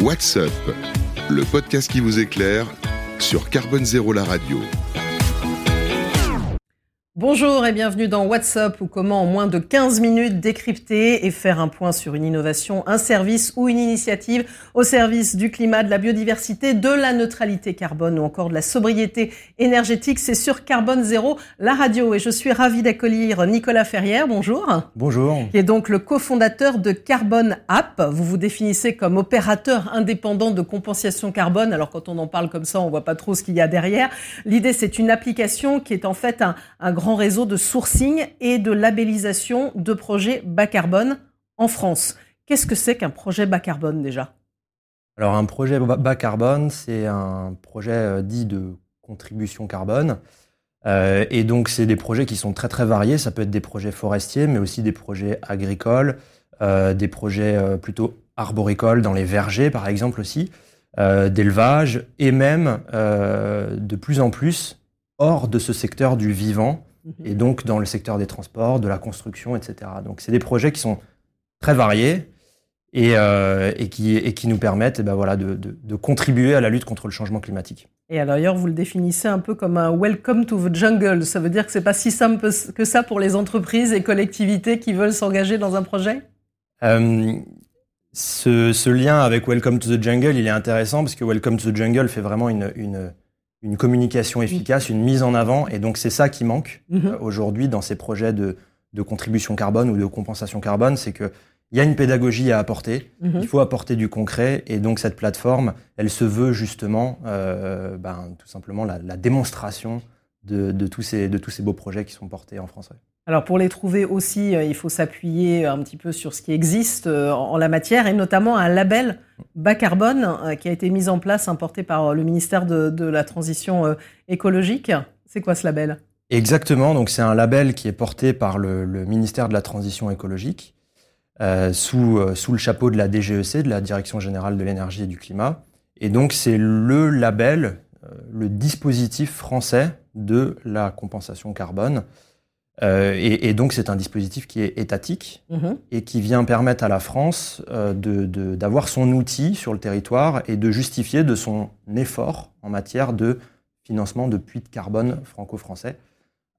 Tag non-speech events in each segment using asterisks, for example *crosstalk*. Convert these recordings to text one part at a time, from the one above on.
What's Up, le podcast qui vous éclaire sur Carbone Zéro la radio. Bonjour et bienvenue dans WhatsApp ou comment en moins de 15 minutes décrypter et faire un point sur une innovation, un service ou une initiative au service du climat, de la biodiversité, de la neutralité carbone ou encore de la sobriété énergétique. C'est sur Carbone Zéro, la radio. Et je suis ravie d'accueillir Nicolas Ferrière. Bonjour. Bonjour. Qui est donc le cofondateur de Carbone App. Vous vous définissez comme opérateur indépendant de compensation carbone. Alors quand on en parle comme ça, on voit pas trop ce qu'il y a derrière. L'idée, c'est une application qui est en fait un, un grand réseau de sourcing et de labellisation de projets bas carbone en France. Qu'est-ce que c'est qu'un projet bas carbone déjà? Alors un projet bas carbone, c'est un projet euh, dit de contribution carbone. Euh, et donc c'est des projets qui sont très très variés. Ça peut être des projets forestiers, mais aussi des projets agricoles, euh, des projets plutôt arboricoles dans les vergers par exemple aussi, d'élevage, et même de plus en plus hors de ce secteur du vivant, et donc dans le secteur des transports, de la construction, etc. Donc c'est des projets qui sont très variés et, euh, et, qui, et qui, nous permettent eh ben voilà, de, de, de, contribuer à la lutte contre le changement climatique. Et d'ailleurs, vous le définissez un peu comme un welcome to the jungle. Ça veut dire que c'est pas si simple que ça pour les entreprises et collectivités qui veulent s'engager dans un projet? Euh, ce, ce, lien avec Welcome to the Jungle, il est intéressant parce que Welcome to the Jungle fait vraiment une, une une communication efficace, une mise en avant. Et donc, c'est ça qui manque mhm. euh, aujourd'hui dans ces projets de, de, contribution carbone ou de compensation carbone. C'est qu'il y a une pédagogie à apporter. Mhm. Il faut apporter du concret. Et donc, cette plateforme, elle se veut justement, euh, ben, tout simplement, la, la démonstration de, de, tous ces, de tous ces beaux projets qui sont portés en France. Alors pour les trouver aussi, euh, il faut s'appuyer un petit peu sur ce qui existe euh, en la matière et notamment un label bas carbone euh, qui a été mis en place, importé par le ministère de, la Transition écologique. C'est quoi ce label? Exactement, donc c'est un label qui est porté par le, ministère de la Transition écologique sous, sous le chapeau de la DGEC, de la Direction générale de l'énergie et du climat. Et donc c'est le label, le dispositif français de la compensation carbone. Euh, et, et, donc c'est un dispositif qui est étatique mhm. et qui vient permettre à la France euh, d'avoir de, son outil sur le territoire et de justifier de son effort en matière de financement de puits de carbone franco-français,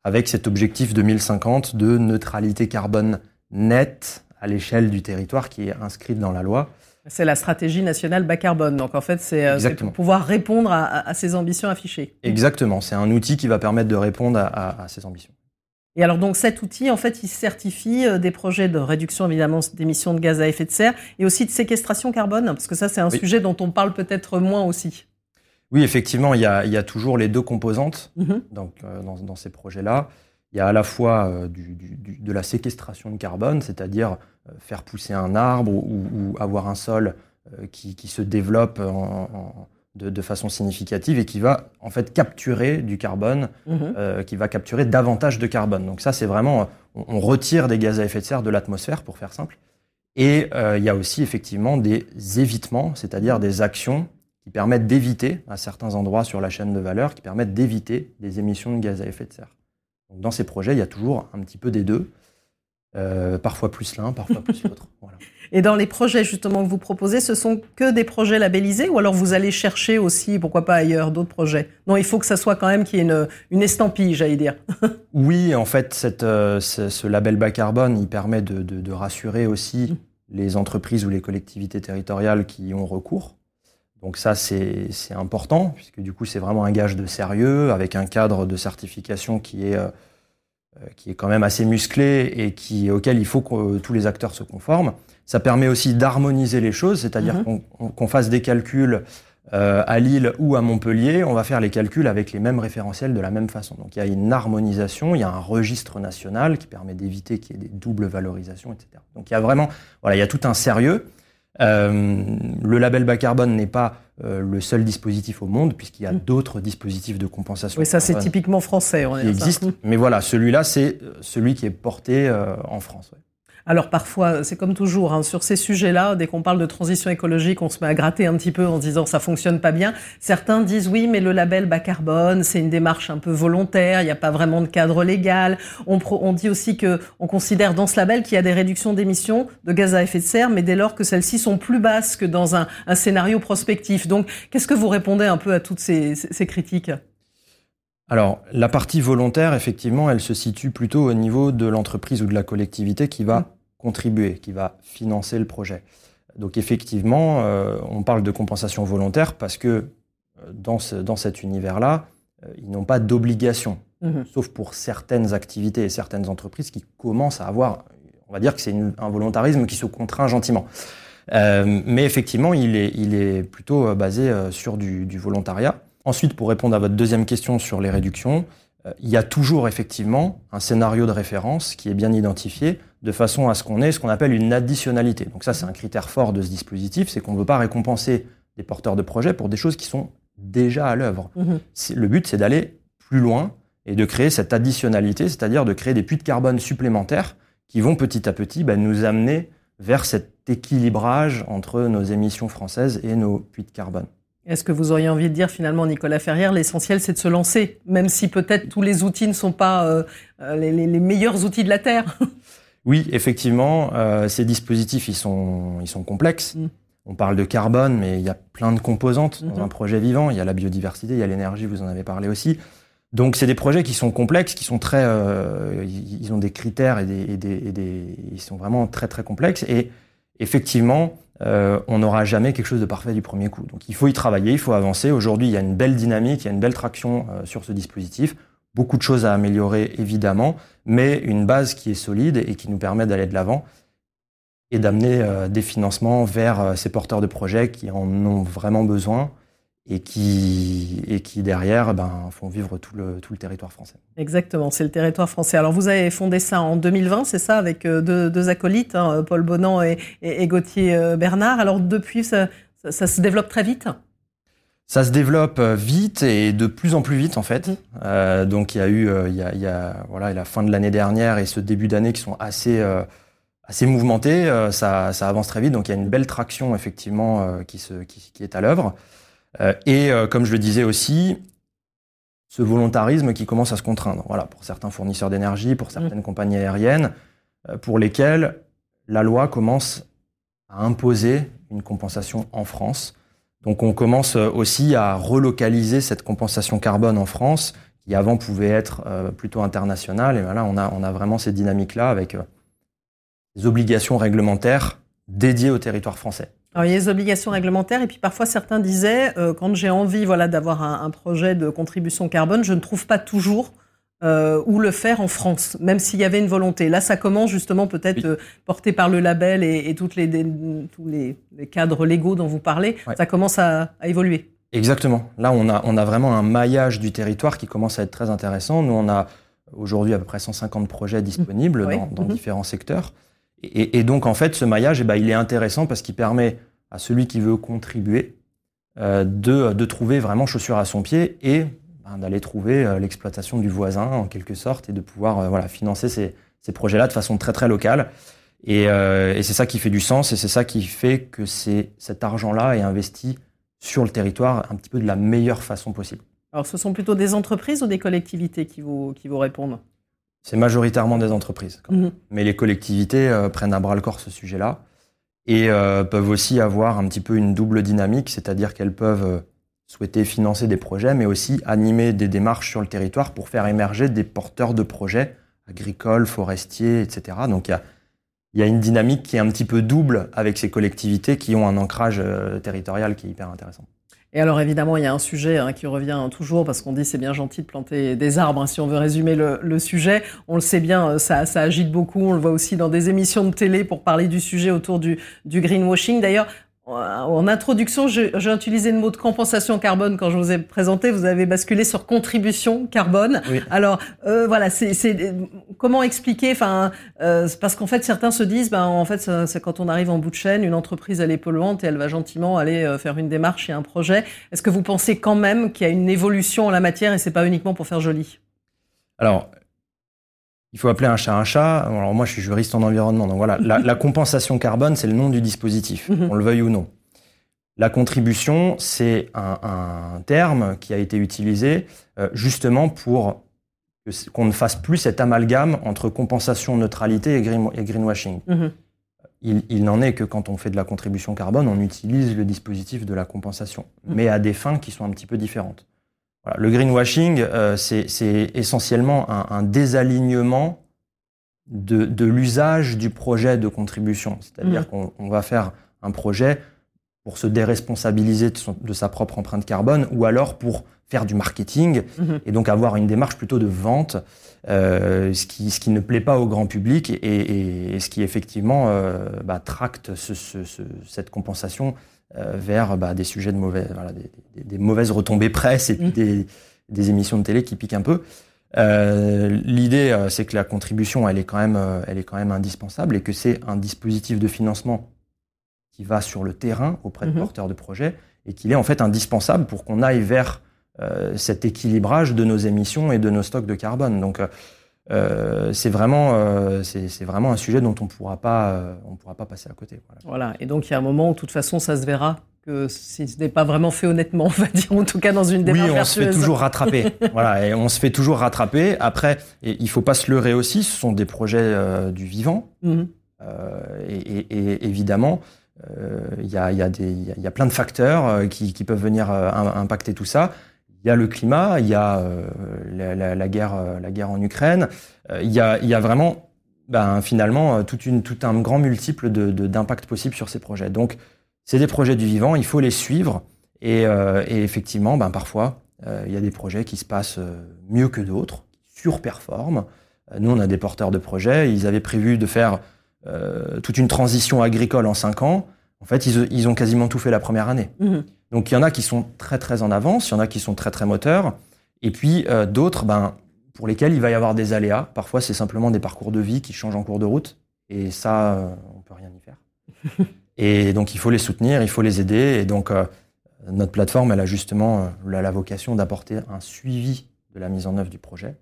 avec cet objectif 2050 de neutralité carbone nette à l'échelle du territoire qui est inscrite dans la loi. C'est la stratégie nationale bas carbone. Donc en fait, c'est euh, pour pouvoir répondre à, à, ces ambitions affichées. Exactement. C'est un outil qui va permettre de répondre à, à ces ambitions. Et alors donc cet outil, en fait, il certifie euh, des projets de réduction évidemment d'émissions de gaz à effet de serre et aussi de séquestration carbone, parce que ça c'est un sujet dont on parle peut-être moins aussi. Oui, effectivement, il y a, il y a toujours les deux composantes mm-hmm. donc, euh, dans, dans, ces projets-là. Il y a à la fois euh, du, du, de la séquestration de carbone, c'est-à-dire faire pousser un arbre ou, ou avoir un sol qui, qui, se développe en, en de, façon significative et qui va en fait capturer du carbone, mhm. euh, qui va capturer davantage de carbone. Donc ça, c'est vraiment, on, retire des gaz à effet de serre de l'atmosphère, pour faire simple. Et euh, il y a aussi effectivement des évitements, c'est-à-dire des actions qui permettent d'éviter, à certains endroits sur la chaîne de valeur, qui permettent d'éviter des émissions de gaz à effet de serre. Donc dans ces projets, il y a toujours un petit peu des deux. Euh, parfois plus l'un, parfois plus l'autre. *laughs* Voilà. Et dans les projets justement que vous proposez, ce sont que des projets labellisés ou alors vous allez chercher aussi, pourquoi pas ailleurs, d'autres projets? Non, il faut que ça soit quand même qu'il y ait une, une estampille, j'allais dire. *laughs* oui, en fait, cette, euh, ce, label bas carbone, il permet de, de, de rassurer aussi mmh. les entreprises ou les collectivités territoriales qui y ont recours. Donc ça, c'est important, puisque du coup, c'est vraiment un gage de sérieux, avec un cadre de certification qui est... Euh, qui est quand même assez musclé et qui, auquel il faut que tous les acteurs se conforment. Ça permet aussi d'harmoniser les choses, c'est-à-dire mhm. qu'on fasse des calculs euh, à Lille ou à Montpellier, on va faire les calculs avec les mêmes référentiels de la même façon. Donc il y a une harmonisation, il y a un registre national qui permet d'éviter qu'il y ait des doubles valorisations, etc. Donc il y a vraiment, voilà, il y a tout un sérieux. Euh, le label bas carbone n'est pas euh, le seul dispositif au monde, puisqu'il y a mm. d'autres dispositifs de compensation. Oui, ça c'est typiquement français. On qui existent. Mais voilà, celui-là, c'est euh, celui qui est porté en France. Alors parfois, c'est comme toujours, hein, sur ces sujets-là, dès qu'on parle de transition écologique, on se met à gratter un petit peu en disant ça fonctionne pas bien. Certains disent oui, mais le label bas carbone, c'est une démarche un peu volontaire, il n'y a pas vraiment de cadre légal. On, on dit aussi que on considère dans ce label qu'il y a des réductions d'émissions de gaz à effet de serre, mais dès lors que celles-ci sont plus basses que dans un, un scénario prospectif. Donc, qu'est-ce que vous répondez un peu à toutes ces, ces critiques? Alors, la partie volontaire, effectivement, elle se situe plutôt au niveau de l'entreprise ou de la collectivité qui va mmh. Contribuer, qui va financer le projet. Donc, effectivement, euh, on parle de compensation volontaire parce que euh, dans, ce, dans cet univers-là, euh, ils n'ont pas d'obligation, mmh. sauf pour certaines activités et certaines entreprises qui commencent à avoir, on va dire que c'est un volontarisme qui se contraint gentiment. mais effectivement, il est, il est plutôt basé sur du, du volontariat. Ensuite, pour répondre à votre deuxième question sur les réductions, il y a toujours effectivement un scénario de référence qui est bien identifié de façon à ce qu'on ait ce qu'on appelle une additionnalité. Donc ça, c'est un critère fort de ce dispositif, c'est qu'on ne veut pas récompenser des porteurs de projets pour des choses qui sont déjà à l'œuvre. Mhm. Le but, c'est d'aller plus loin et de créer cette additionnalité, c'est-à-dire de créer des puits de carbone supplémentaires qui vont petit à petit bah, nous amener vers cet équilibrage entre nos émissions françaises et nos puits de carbone. Est-ce que vous auriez envie de dire finalement, Nicolas Ferrière, l'essentiel c'est de se lancer, même si peut-être tous les outils ne sont pas euh, euh, les, meilleurs outils de la Terre? *laughs* Oui, effectivement, euh, ces dispositifs, ils sont, ils sont complexes. Mm. On parle de carbone, mais il y a plein de composantes dans mm-hmm. un projet vivant. Il y a la biodiversité, il y a l'énergie, vous en avez parlé aussi. Donc c'est des projets qui sont complexes, qui sont très, ils ont des critères et, des, et, des, et des, ils sont vraiment très très complexes. Et effectivement, euh, on n'aura jamais quelque chose de parfait du premier coup. Donc il faut y travailler, il faut avancer. Aujourd'hui, il y a une belle dynamique, il y a une belle traction euh, sur ce dispositif. Beaucoup de choses à améliorer, évidemment, mais une base qui est solide et qui nous permet d'aller de l'avant et d'amener euh, des financements vers ces porteurs de projets qui en ont vraiment besoin et qui, et qui derrière ben, font vivre tout le, tout le territoire français. Exactement, c'est le territoire français. Alors vous avez fondé ça en 2020, c'est ça, avec euh, deux, deux acolytes, hein, Paul Bonan et, et, Gauthier euh, Bernard. Alors depuis, ça, se développe très vite? Ça se développe euh, vite et de plus en plus vite en fait. Mmh. Euh, donc il y a eu, il, y a, il y a, voilà, la fin de l'année dernière et ce début d'année qui sont assez, euh, assez mouvementés. ça, ça avance très vite. Donc il y a une belle traction effectivement qui, se, qui, qui est à l'œuvre. Euh, et euh, comme je le disais aussi, ce volontarisme qui commence à se contraindre. Voilà, pour certains fournisseurs d'énergie, pour certaines mmh. compagnies aériennes, euh, pour lesquelles la loi commence à imposer une compensation en France. Donc on commence aussi à relocaliser cette compensation carbone en France, qui avant pouvait être plutôt internationale. Et on a, on a vraiment ces dynamiques-là avec des obligations réglementaires dédiées au territoire français. Alors, il y a des obligations réglementaires et puis parfois certains disaient euh, quand j'ai envie voilà d'avoir un, projet de contribution carbone, je ne trouve pas toujours euh, où le faire en France, même s'il y avait une volonté. Là, ça commence justement peut-être euh, porté par le label et, toutes les, tous les, cadres légaux dont vous parlez, ça commence à, évoluer. Exactement. Là, on a, on a vraiment un maillage du territoire qui commence à être très intéressant. Nous, on a aujourd'hui à peu près 150 projets disponibles dans, mhm. différents secteurs. Et, donc, en fait, ce maillage, eh ben, il est intéressant parce qu'il permet à celui qui veut contribuer euh, de, de, trouver vraiment chaussure à son pied et d'aller trouver euh, l'exploitation du voisin en quelque sorte et de pouvoir euh, voilà, financer ces, ces projets-là de façon très très locale. Et, et c'est ça qui fait du sens et c'est ça qui fait que cet argent-là est investi sur le territoire un petit peu de la meilleure façon possible. Alors ce sont plutôt des entreprises ou des collectivités qui vous, qui vous répondent? C'est majoritairement des entreprises. Mmh. Mais les collectivités prennent à bras le corps ce sujet-là et euh, peuvent aussi avoir un petit peu une double dynamique, c'est-à-dire qu'elles peuvent euh, souhaiter financer des projets, mais aussi animer des démarches sur le territoire pour faire émerger des porteurs de projets agricoles, forestiers, etc. Donc il y a, une dynamique qui est un petit peu double avec ces collectivités qui ont un ancrage euh, territorial qui est hyper intéressant. Et alors évidemment, il y a un sujet hein, qui revient toujours parce qu'on dit c'est bien gentil de planter des arbres. Hein, si on veut résumer le, sujet, on le sait bien, euh, ça, agite beaucoup. On le voit aussi dans des émissions de télé pour parler du sujet autour du greenwashing. D'ailleurs, en introduction, j'ai utilisé le mot de compensation carbone quand je vous ai présenté. Vous avez basculé sur contribution carbone. Alors euh, voilà, c'est comment expliquer Enfin, euh, parce qu'en fait, certains se disent, ben en fait, c'est quand on arrive en bout de chaîne, une entreprise elle est polluante et elle va gentiment aller euh, faire une démarche et un projet. Est-ce que vous pensez quand même qu'il y a une évolution en la matière et c'est pas uniquement pour faire joli? Alors il faut appeler un chat un chat. Alors moi, je suis juriste en environnement, donc voilà. La, compensation carbone, c'est le nom du dispositif, mhm. on le veuille ou non. La contribution, c'est un, terme qui a été utilisé euh, justement pour qu'on ne fasse plus cet amalgame entre compensation, neutralité et, greenwashing. Mhm. Il, n'en est que quand on fait de la contribution carbone, on utilise le dispositif de la compensation, mhm. mais à des fins qui sont un petit peu différentes. Le greenwashing, euh, c'est essentiellement un, désalignement de, l'usage du projet de contribution. C'est-à-dire mmh. qu'on va faire un projet pour se déresponsabiliser de, sa propre empreinte carbone ou alors pour faire du marketing mmh. et donc avoir une démarche plutôt de vente, euh, ce, qui, ce qui ne plaît pas au grand public et, ce qui effectivement euh, bah, tracte cette compensation vers bah, des sujets de mauvais, voilà, des, mauvaises retombées presse et puis mmh. des, émissions de télé qui piquent un peu. Euh, L'idée, euh, c'est que la contribution, elle est quand même, euh, elle est quand même indispensable et que c'est un dispositif de financement qui va sur le terrain auprès de mmh. porteurs de projets et qu'il est en fait indispensable pour qu'on aille vers euh, cet équilibrage de nos émissions et de nos stocks de carbone. Donc euh, c'est vraiment, euh, c'est vraiment un sujet dont on pourra pas, euh, on pourra pas passer à côté. Voilà. Et donc il y a un moment où, de toute façon, ça se verra que si ce n'est pas vraiment fait honnêtement, *laughs* on va dire, en tout cas dans une démarche Oui, on se fait toujours rattraper. *laughs* voilà, et on se fait toujours rattraper. Après, et il faut pas se leurrer aussi. Ce sont des projets du vivant, mmh. et, et, évidemment. Il y, a, y, a y, a, plein de facteurs qui, qui peuvent venir impacter tout ça. Il y a le climat, il y a euh, la, guerre, euh, la guerre en Ukraine. Euh, il, y a, vraiment, ben, finalement, tout un grand multiple d'impacts possibles sur ces projets. Donc, c'est des projets du vivant, il faut les suivre. Et, effectivement, ben, parfois, il y a des projets qui se passent mieux que d'autres, qui surperforment. Nous, on a des porteurs de projets. Ils avaient prévu de faire toute une transition agricole en cinq ans. En fait, ils, ils ont quasiment tout fait la première année. Mmh. Donc il y en a qui sont très très en avance, il y en a qui sont très très moteurs, et puis euh, d'autres, ben, pour lesquels il va y avoir des aléas. Parfois c'est simplement des parcours de vie qui changent en cours de route, et ça, euh, on peut rien y faire. *laughs* et donc il faut les soutenir, il faut les aider, et donc euh, notre plateforme, elle a justement la, vocation d'apporter un suivi de la mise en œuvre du projet,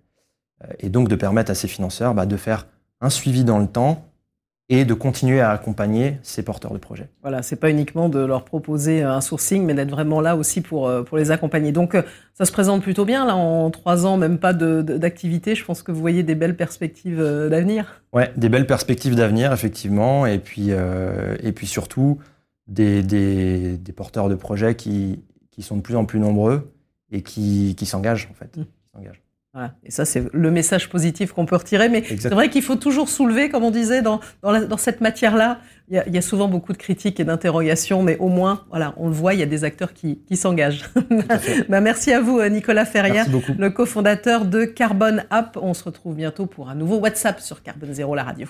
et donc de permettre à ces financeurs bah, de faire un suivi dans le temps et de continuer à accompagner ces porteurs de projets. Voilà, c'est pas uniquement de leur proposer un sourcing, mais d'être vraiment là aussi pour, euh, pour les accompagner. Donc, euh, ça se présente plutôt bien, là, en trois ans, même pas d'activité. Je pense que vous voyez des belles perspectives euh, d'avenir. Ouais, des belles perspectives d'avenir, effectivement. Et puis, et puis surtout, des, des, des, porteurs de projets qui, qui sont de plus en plus nombreux et qui, qui s'engagent, en fait. Mmh. Qui Et ça, c'est le message positif qu'on peut retirer. Mais c'est vrai qu'il faut toujours soulever, comme on disait, dans, dans, cette matière-là, il, y, a, souvent beaucoup de critiques et d'interrogations, mais au moins, voilà, on le voit, il y a des acteurs qui, qui s'engagent. *laughs* bah, merci à vous, Nicolas Ferrière, le cofondateur de Carbone App. On se retrouve bientôt pour un nouveau WhatsApp sur Carbone Zéro, la radio.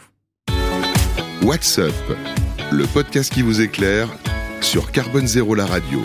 WhatsApp, le podcast qui vous éclaire sur Carbone Zéro, la radio.